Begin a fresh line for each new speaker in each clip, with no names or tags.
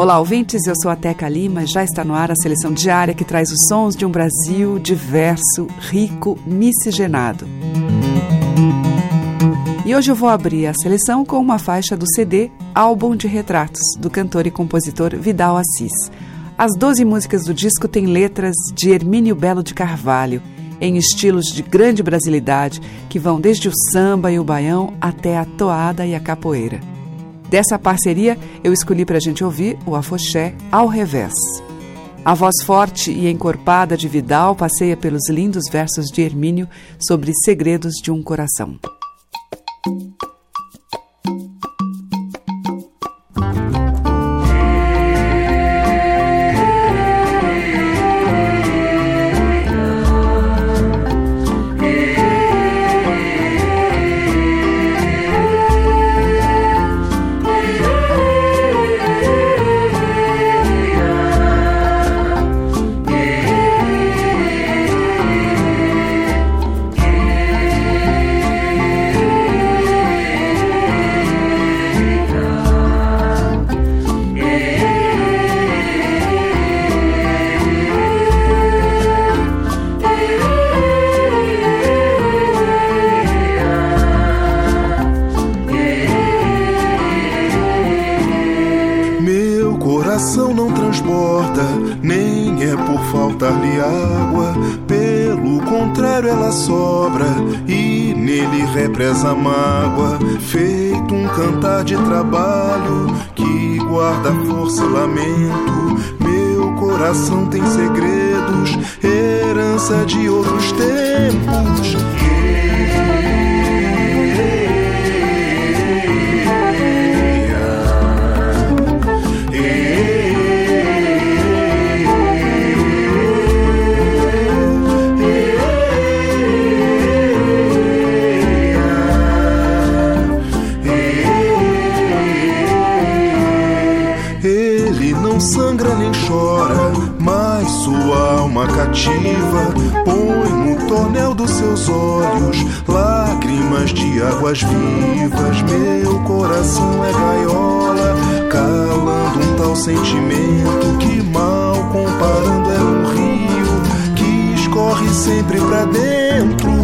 Olá, ouvintes. Eu sou a Teca Lima. Já está no ar a seleção diária que traz os sons de um Brasil diverso, rico, miscigenado. E hoje eu vou abrir a seleção com uma faixa do CD Álbum de Retratos, do cantor e compositor Vidal Assis. As 12 músicas do disco têm letras de Hermínio Belo de Carvalho, em estilos de grande brasilidade que vão desde o samba e o baião até a toada e a capoeira. Dessa parceria, eu escolhi para a gente ouvir o afoxé ao revés. A voz forte e encorpada de Vidal passeia pelos lindos versos de Hermínio sobre segredos de um coração.
Represa mágoa. Feito um cantar de trabalho que guarda força e lamento. Meu coração tem segredos, herança de outros tempos. Põe no tonel dos seus olhos lágrimas de águas vivas. Meu coração é gaiola, calando um tal sentimento que, mal comparando, é um rio que escorre sempre pra dentro.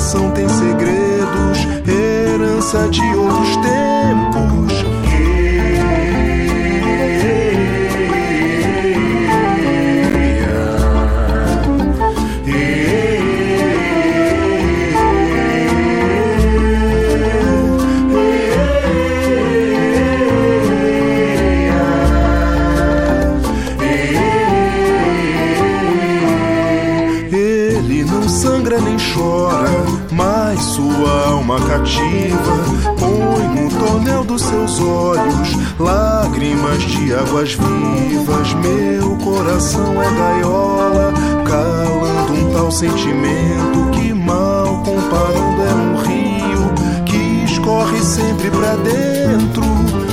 Coração tem segredos, herança de outros tempos. Cativa põe no tonel dos seus olhos lágrimas de águas vivas. Meu coração é gaiola, calando um tal sentimento que, mal comparando, é um rio que escorre sempre pra dentro.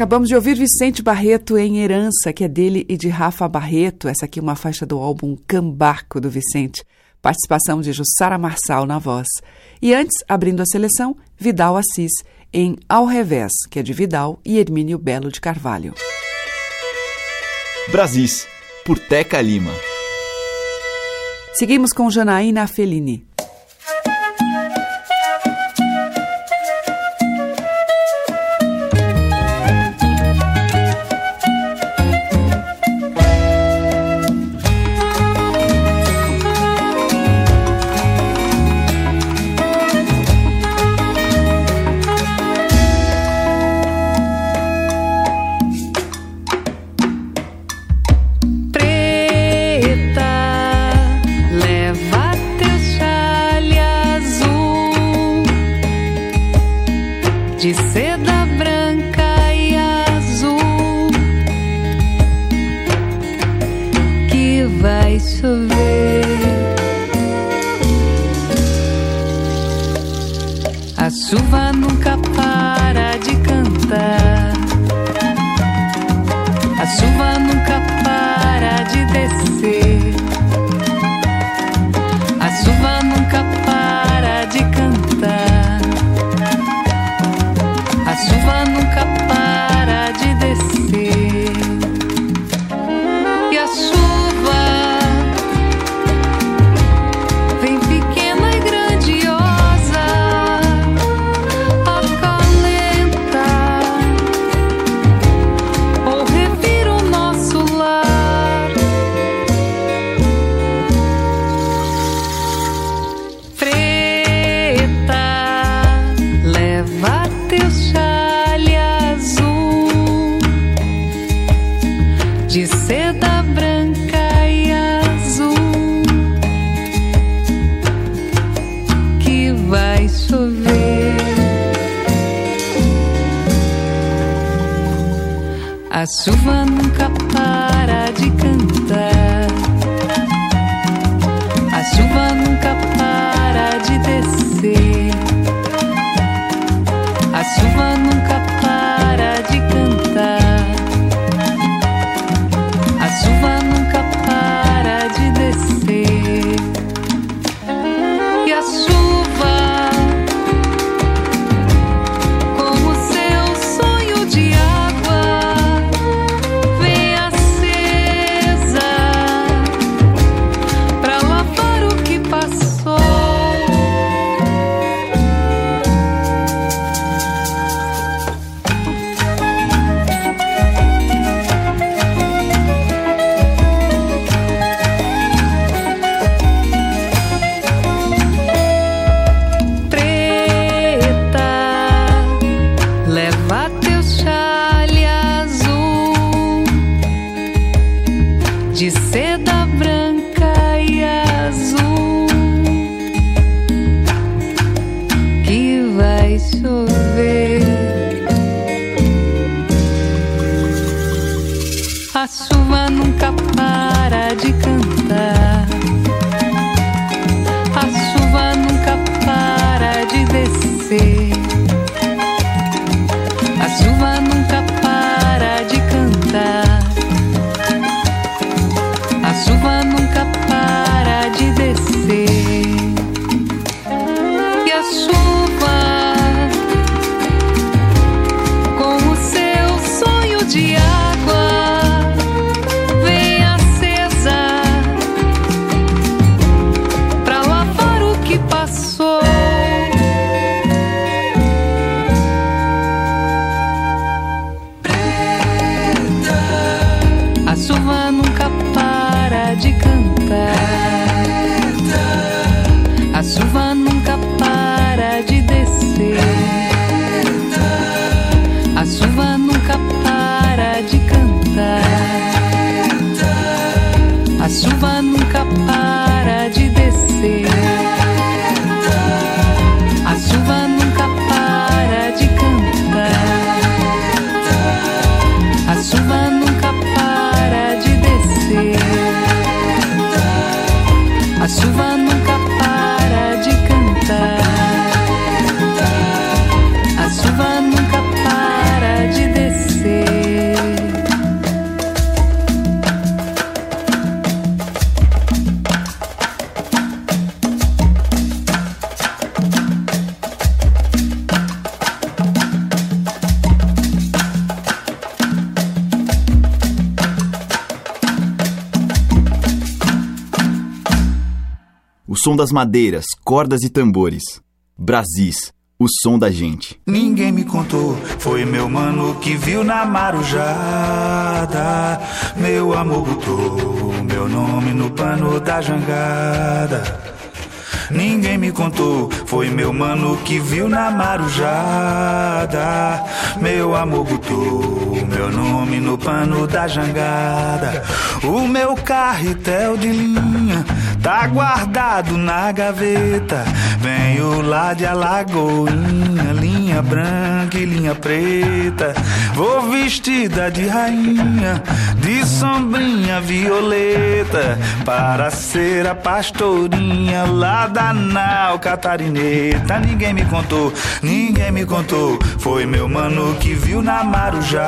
Acabamos de ouvir Vicente Barreto em Herança, que é dele e de Rafa Barreto. Essa aqui é uma faixa do álbum Cambarco do Vicente. Participação de Jussara Marçal na voz. E antes, abrindo a seleção, Vidal Assis em Ao Revés, que é de Vidal e Hermínio Belo de Carvalho.
Brasis, por Teca Lima.
Seguimos com Janaína Fellini.
Chuva.
Som das madeiras, cordas e tambores. Brasis, o som da gente.
Ninguém me contou, foi meu mano que viu na marujada. Meu amor botou meu nome no pano da jangada. Ninguém me contou, foi meu mano que viu na marujada. Meu amor botou meu nome no pano da jangada. O meu carretel de linha tá guardado na gaveta. Venho lá de Alagoinha, linha branca e linha preta. Vou vestida de rainha, de sombrinha violeta, para ser a pastorinha lá da nau catarineta. Ninguém me contou, ninguém me contou. Foi meu mano que viu na marujada.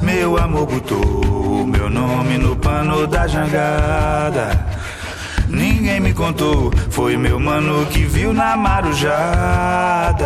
Meu amor botou meu nome no pano da jangada. Ninguém me contou, foi meu mano que viu na marujada.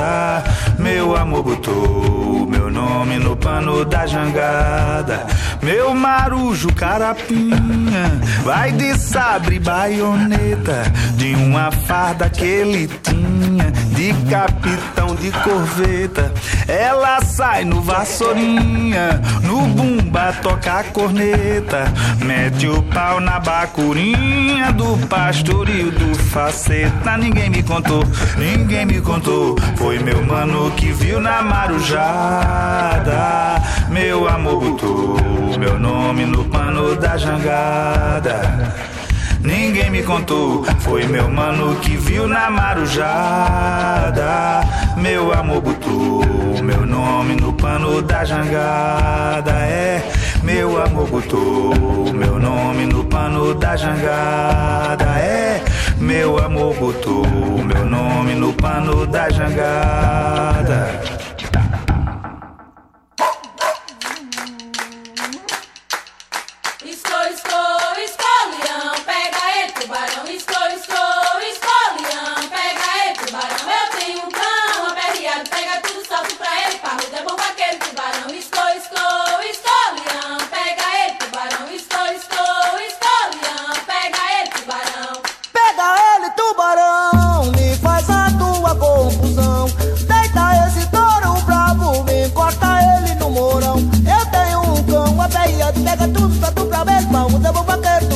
Meu amor botou meu nome no pano da jangada. Meu marujo carapinha vai de sabre baioneta de uma farda que ele tinha de capitão de corveta. Ela sai no vassourinha, no bumba toca a corneta, mete o pau na bacurinha do pastoril do faceta. Ninguém me contou, ninguém me contou. Foi meu mano que viu na marujada. Meu amor botou meu nome no pano da jangada. Ninguém me contou, foi meu mano que viu na marujada. Meu amor botou meu nome no pano da jangada. É, meu amor botou meu nome no pano da jangada. É, meu amor botou meu nome no pano da jangada.
Tudo, solto pra
ver, vamos devolver aquele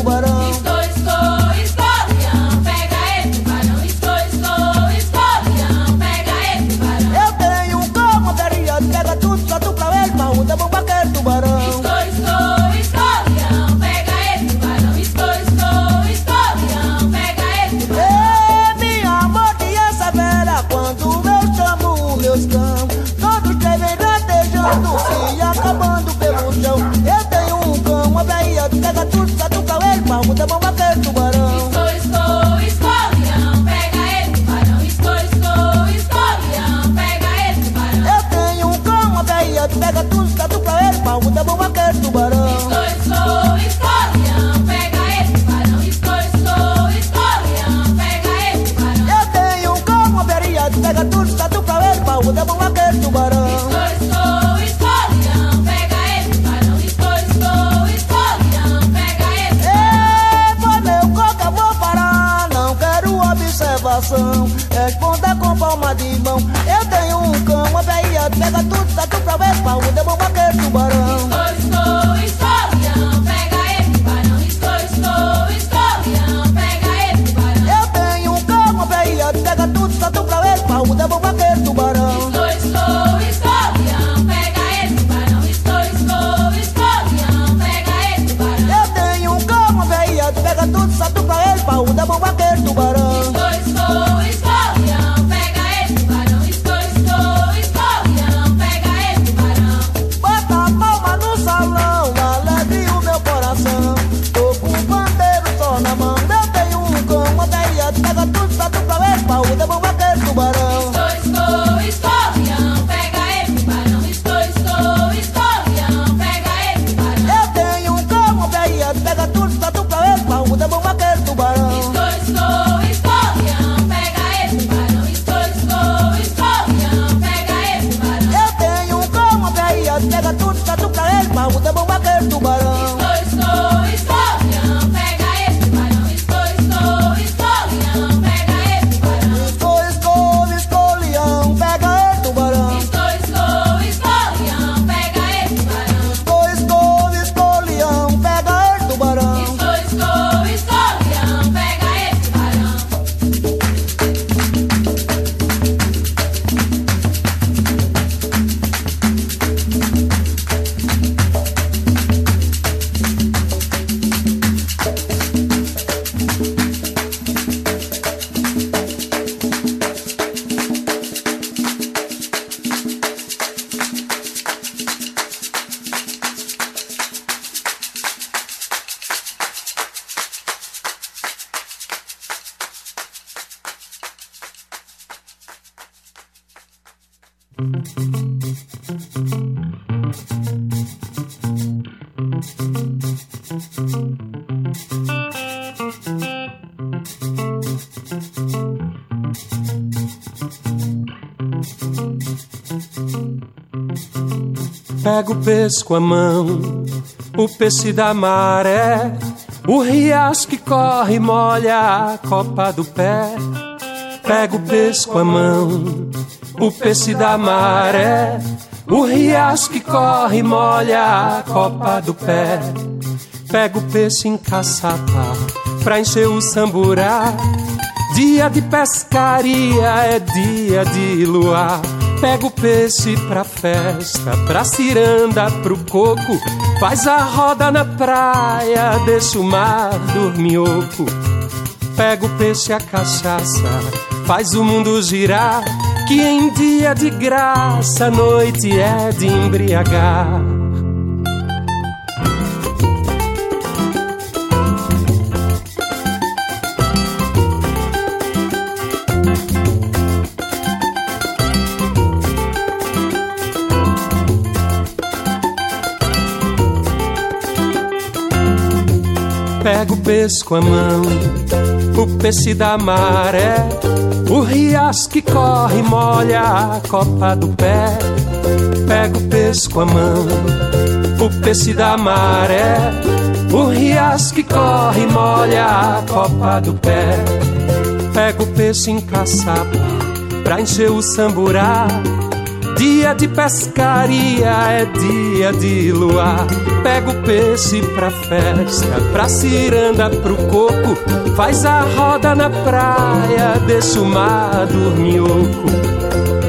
Pega
o
peixe com a mão, o peixe da maré, o riacho que corre molha a copa do pé. Pega o peixe com a mão, o peixe da maré, o riacho que corre molha a copa do pé. Pega o peixe em caçapa pra encher o samburá. Dia de pescaria é dia de luar. Pega o peixe pra festa, pra ciranda, pro coco. Faz a roda na praia, deixa o mar dorminhoco. Pega o peixe a cachaça, faz o mundo girar. Que em dia de graça, noite é de embriagar. Pega o peixe com a mão, o peixe da maré, o riacho que corre molha a copa do pé. Pega o peixe com a mão, o peixe da maré, o riacho que corre molha a copa do pé. Pega o peixe em caçapa pra encher o samburá. Dia de pescaria é dia de luar. Pega o peixe pra festa, pra ciranda, pro coco. Faz a roda na praia, deixa o mar dorminhoco.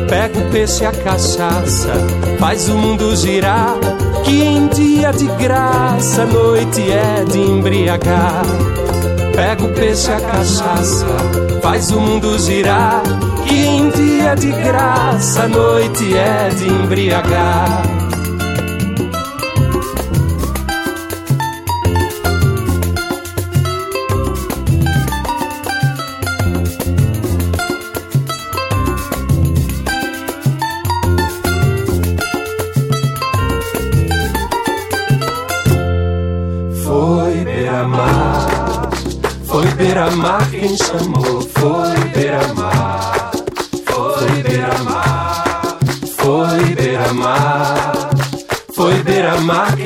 Pega o peixe a cachaça, faz o mundo girar. Que em dia de graça, noite é de embriagar. Pega o peixe a cachaça, faz o mundo girar. Que em de graça, noite é de embriagar. Foi beira-mar, foi beira-mar quem chamou,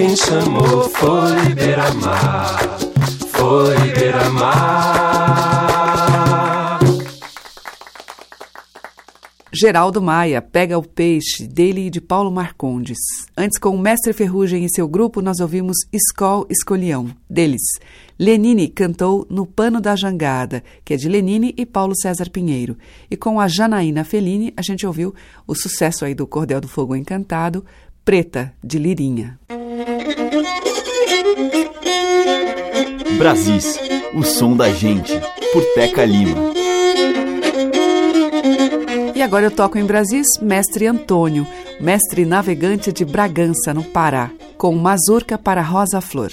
quem chamou, foi beira-mar, foi beira-mar.
Geraldo Maia, Pega o Peixe, dele e de Paulo Marcondes. Antes, com o Mestre Ferrugem e seu grupo, nós ouvimos Escol Escolhião, deles. Lenine cantou No Pano da Jangada, que é de Lenine e Paulo César Pinheiro. E com a Janaína Fellini, a gente ouviu o sucesso aí do Cordel do Fogo Encantado, Preta, de Lirinha.
Brasis, o som da gente, por Teca Lima.
E agora eu toco em Brasis Mestre Antônio, mestre navegante de Bragança, no Pará, com Mazurca para Rosa Flor.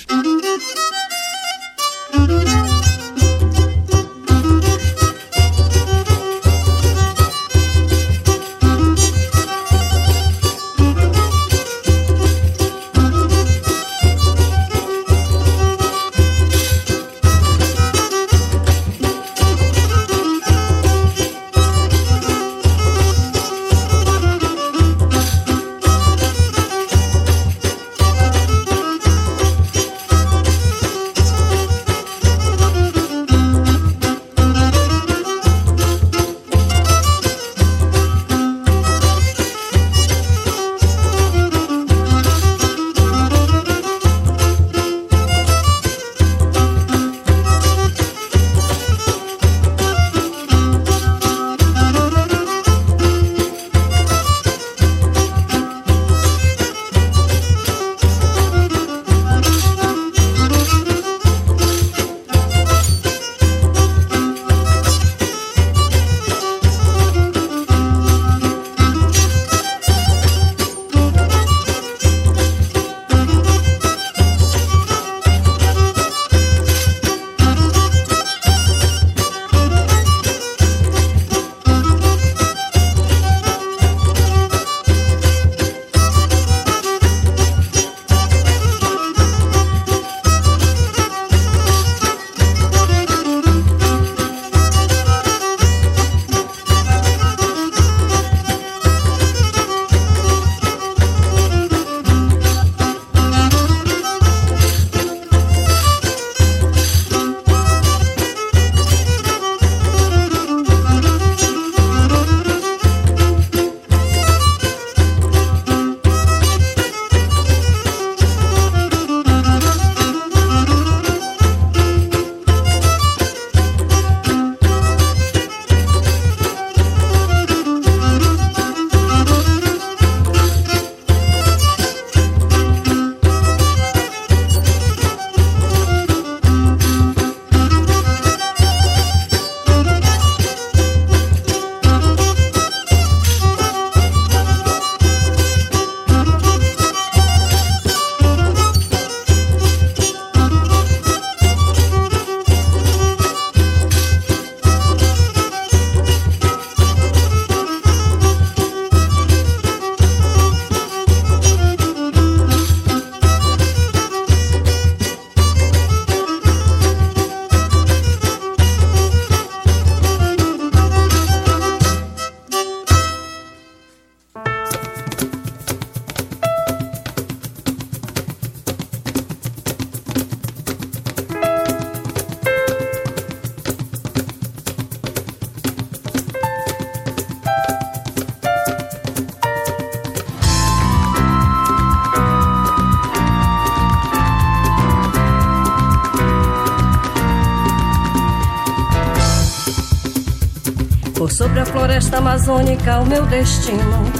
Floresta amazônica o meu destino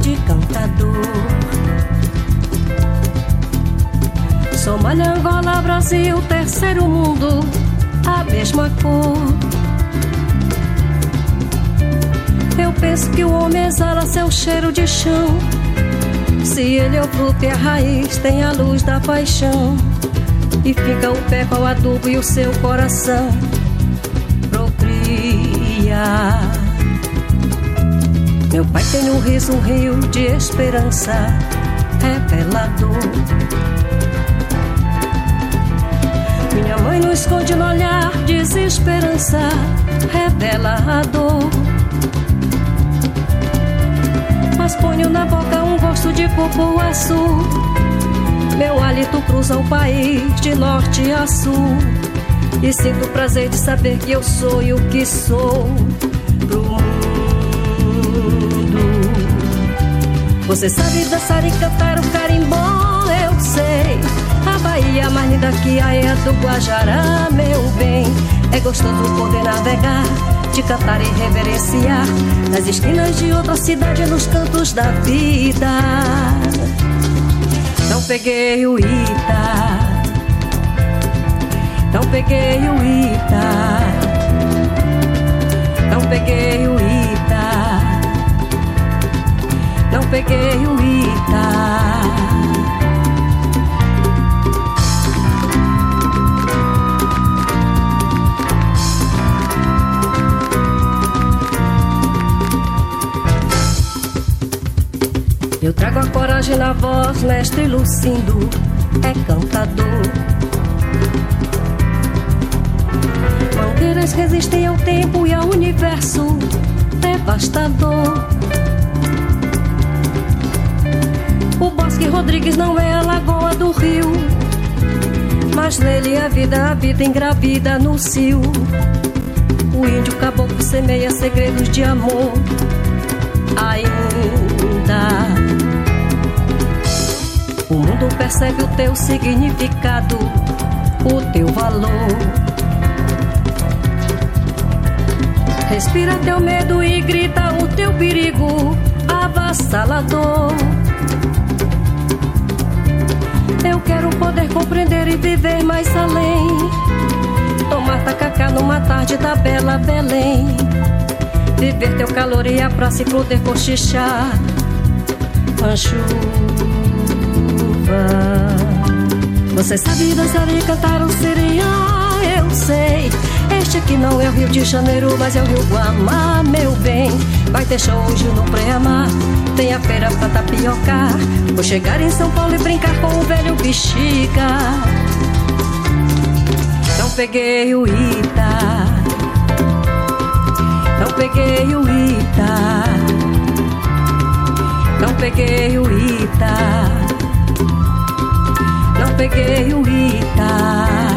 de cantador. Somália, Angola, Brasil, terceiro mundo, a mesma cor. Eu penso que o homem exala seu cheiro de chão. Se ele é o fruto e a raiz, tem a luz da paixão. E fica o pé com o adubo e o seu coração propria. Meu pai tem um riso, um rio de esperança revelador. Minha mãe não esconde no olhar desesperança revelador. Mas ponho na boca um gosto de azul. Meu hálito cruza o país de norte a sul. E sinto o prazer de saber que eu sou e o que sou pro mundo. Você sabe dançar e cantar o carimbó, eu sei. A Bahia mais linda que a é do Guajará, meu bem. É gostoso poder navegar, de cantar e reverenciar nas esquinas de outra cidade, nos cantos da vida. Não peguei o Ita, não peguei o Ita, não peguei o Ita, peguei o Ita. Eu trago a coragem na voz, mestre Lucindo é cantador. Mangueiras resistem ao tempo e ao universo devastador. Rodrigues não é a lagoa do rio, mas nele a vida habita engravida no cio. O índio caboclo semeia segredos de amor ainda. O mundo percebe o teu significado, o teu valor. Respira teu medo e grita o teu perigo avassalador. Eu quero poder compreender e viver mais além. Tomar tacacá numa tarde da bela Belém. Viver teu calor e a praça e poder cochichar. A você sabe dançar e cantar o sereia, eu sei. Este aqui não é o Rio de Janeiro, mas é o Rio Guamá, meu bem. Vai ter show hoje no Preamar, tem a feira pra tapiocar. Vou chegar em São Paulo e brincar com o velho bexiga. Não peguei o Ita, não peguei o Ita, não peguei o Ita não peguei o Ita.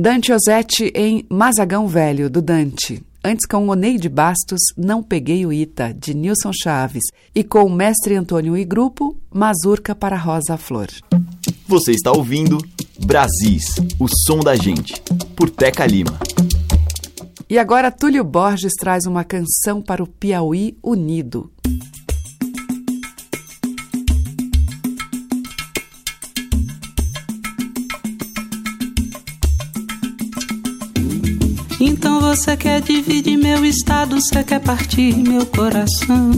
Dante Ozzetti em Mazagão Velho, do Dante. Antes com Oneide Bastos, Não Peguei o Ita, de Nilson Chaves. E com o Mestre Antônio e Grupo, Mazurca para Rosa Flor.
Você está ouvindo Brasis, o som da gente, por Teca Lima.
E agora Túlio Borges traz uma canção para o Piauí Unido.
Você quer dividir meu estado, você quer partir meu coração.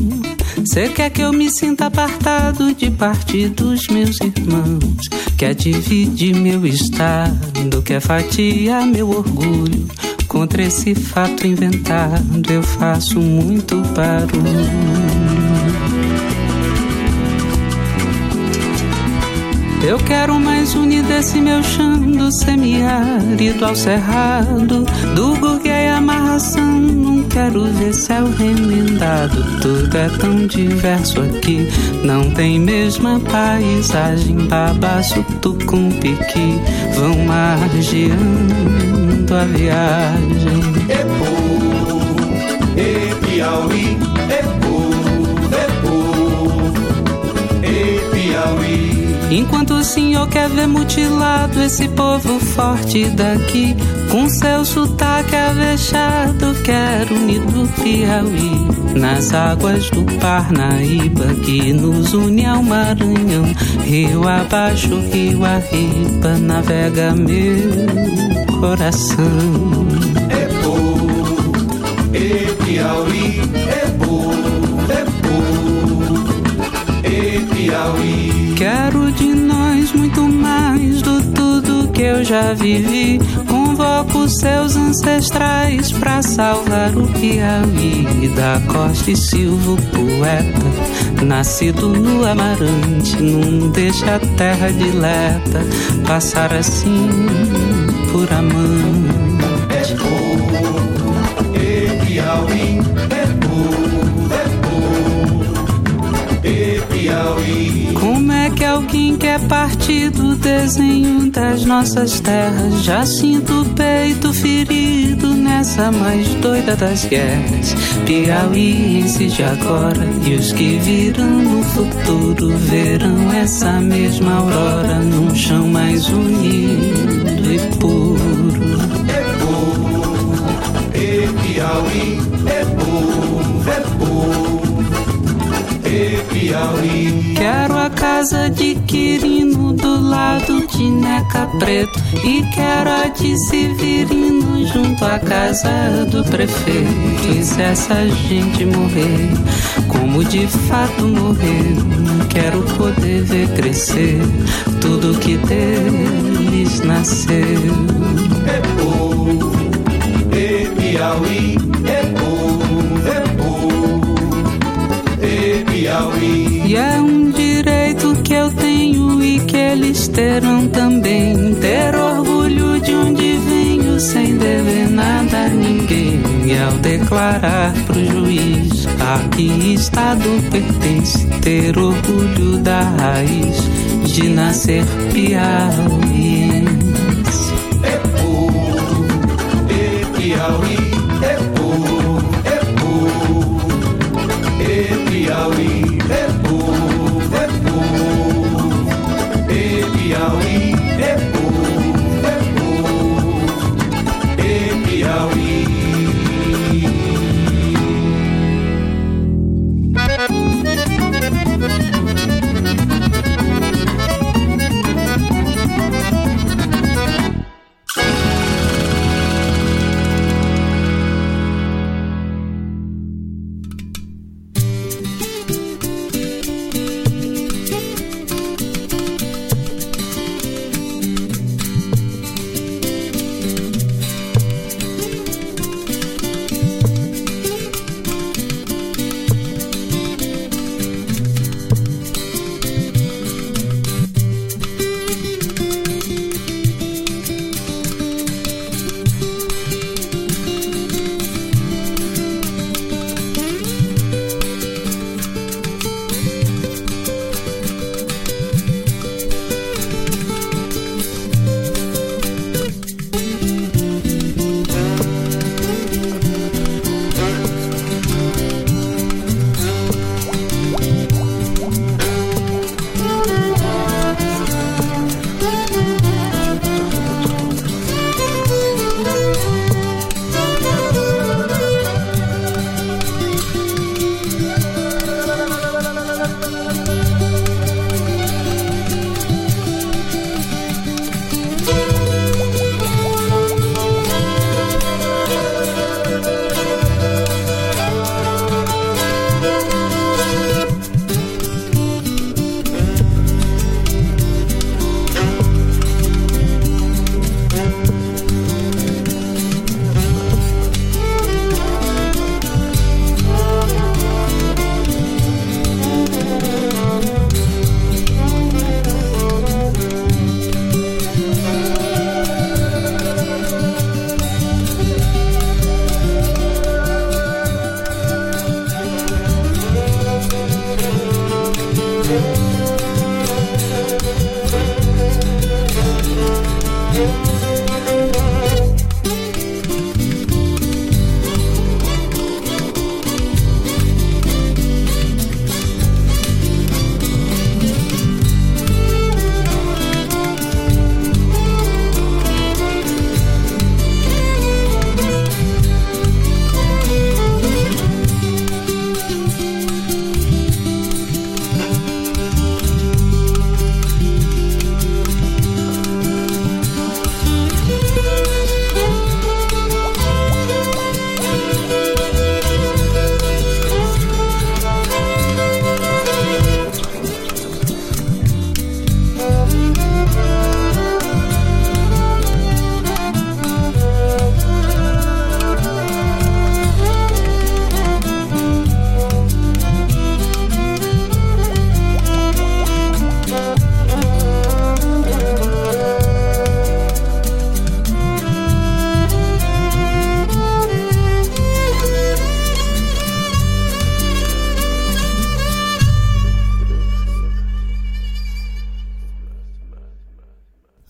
Você quer que eu me sinta apartado de parte dos meus irmãos. Quer dividir meu estado, quer fatiar meu orgulho. Contra esse fato inventado, eu faço muito barulho. Eu quero mais unir desse meu chão do semiárido ao cerrado, do gurguei amarração. Não quero ver céu remendado, tudo é tão diverso aqui. Não tem mesma paisagem, babaço, tucum, piqui, vão margeando a viagem.
Epo, e Piauí,
Enquanto o senhor quer ver mutilado esse povo forte daqui, com seu sotaque avexado, quero unir do Piauí, nas águas do Parnaíba, que nos une ao Maranhão, rio abaixo, rio arriba, navega meu coração.
Piauí.
Quero de nós muito mais do tudo que eu já vivi. Convoco seus ancestrais pra salvar o Piauí da Costa e Silva, poeta. Nascido no Amarante, não deixa a terra dileta passar assim por amante. Alguém quer partir do desenho das nossas terras? Já sinto o peito ferido nessa mais doida das guerras. Piauiense de agora e os que virão no futuro verão essa mesma aurora num chão mais unido Neca Preto e quero a de Severino junto à casa do prefeito. E se essa gente morrer, como de fato morrer, quero poder ver crescer tudo que deles nasceu.
Epo, e Piauí, epo, epo, e Piauí.
E é um que eu tenho e que eles terão também. Ter orgulho de onde venho sem dever nada a ninguém. E ao declarar pro juiz a que estado pertence, ter orgulho da raiz de nascer piauiense.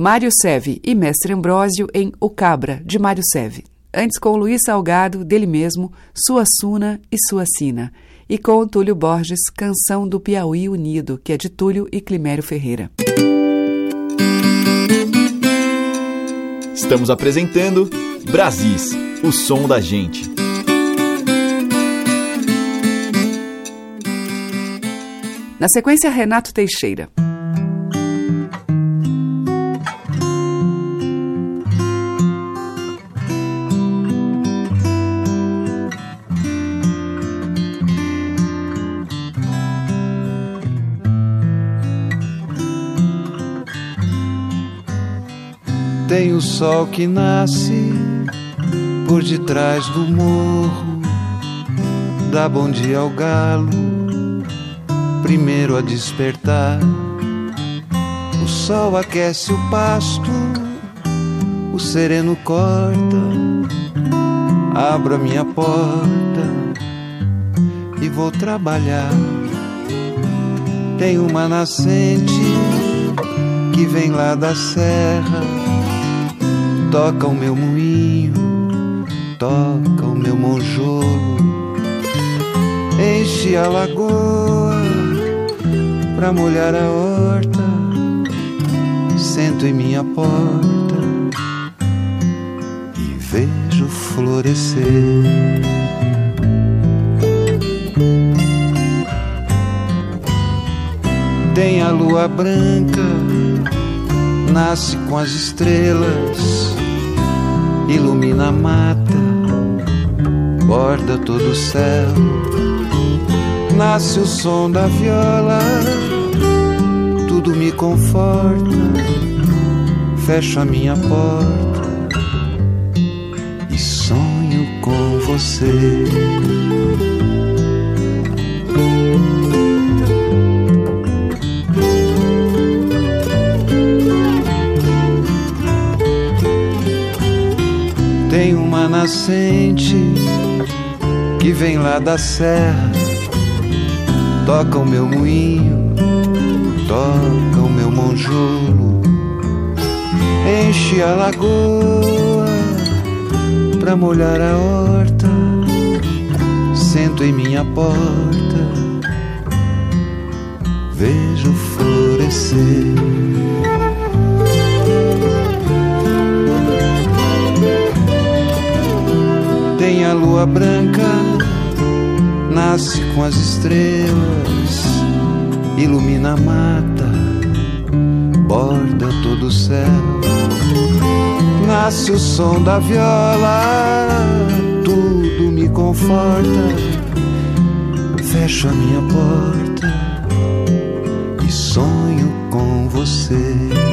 Mário Seve e Mestre Ambrósio em O Cabra, de Mário Seve. Antes com Luiz Salgado, dele mesmo, Sua Suna e Sua Sina. E com Túlio Borges, Canção do Piauí Unido, que é de Túlio e Climério Ferreira.
Estamos apresentando Brasis, o som da gente.
Na sequência, Renato Teixeira.
Tem o sol que nasce por detrás do morro, dá bom dia ao galo, primeiro a despertar. O sol aquece o pasto, o sereno corta, abro a minha porta e vou trabalhar. Tem uma nascente que vem lá da serra, toca o meu moinho, toca o meu monjolo, enche a lagoa pra molhar a horta, sento em minha porta e vejo florescer. Tem a lua branca, nasce com as estrelas, ilumina a mata, borda todo o céu. Nasce o som da viola, tudo me conforta, fecho a minha porta e sonho com você. Uma nascente que vem lá da serra, toca o meu moinho, toca o meu monjolo, enche a lagoa pra molhar a horta, sento em minha porta, vejo florescer. A lua branca, nasce com as estrelas, ilumina a mata, borda todo o céu. Nasce o som da viola, tudo me conforta. Fecho a minha porta e sonho com você.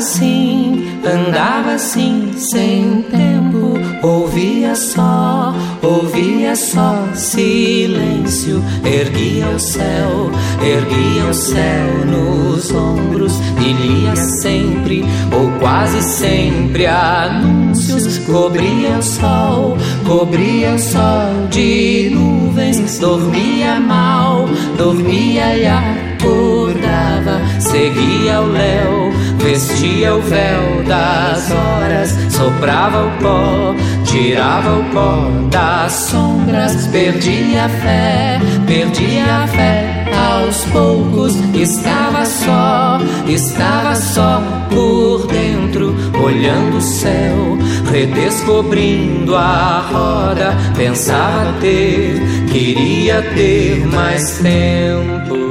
Assim, andava assim, sem tempo, ouvia só, ouvia só silêncio, erguia o céu, erguia o céu nos ombros e lia sempre, ou quase sempre, anúncios, cobria o sol, cobria o sol de nuvens, dormia mal, dormia e acordava, seguia o léu, vestia o véu das horas, soprava o pó, tirava o pó das sombras, perdia a fé, perdia a fé. Aos poucos estava só, estava só por dentro, olhando o céu, redescobrindo a roda. Pensava ter, queria ter mais tempo.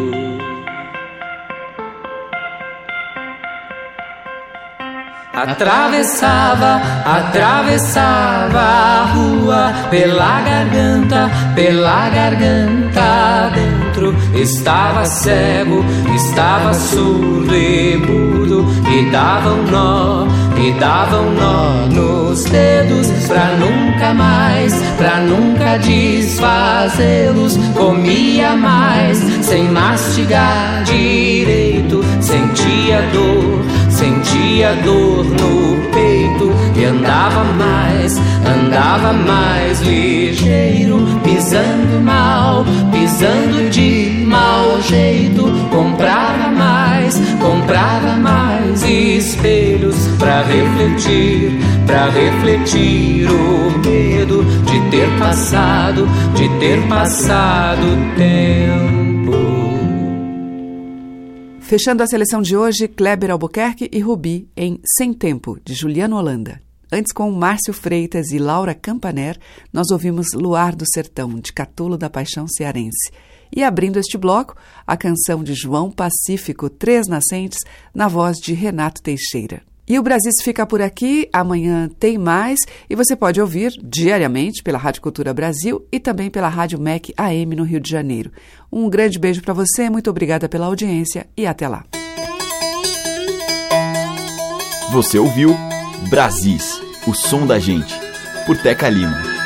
Atravessava, atravessava a rua pela garganta, pela garganta dentro. Estava cego, estava surdo e mudo, e dava um nó, e dava um nó nos dedos, pra nunca mais, pra nunca desfazê-los. Comia mais, sem mastigar direito, sentia dor sentia dor no peito e andava mais, andava mais ligeiro, pisando mal, pisando de mau jeito, comprava mais, comprava mais espelhos para refletir, para refletir o medo de ter passado, de ter passado tempo.
Fechando a seleção de hoje, Kleber Albuquerque e Rubi em Sem Tempo, de Juliano Holanda. Antes, com Márcio Freitas e Laura Campaner, nós ouvimos Luar do Sertão, de Catulo da Paixão Cearense. E abrindo este bloco, a canção de João Pacífico, Três Nascentes, na voz de Renato Teixeira. E o Brasil fica por aqui. Amanhã tem mais e você pode ouvir diariamente pela Rádio Cultura Brasil e também pela Rádio MEC AM no Rio de Janeiro. Um grande beijo para você, muito obrigada pela audiência e até lá.
Você ouviu Brasis, o som da gente, por Teca Lima.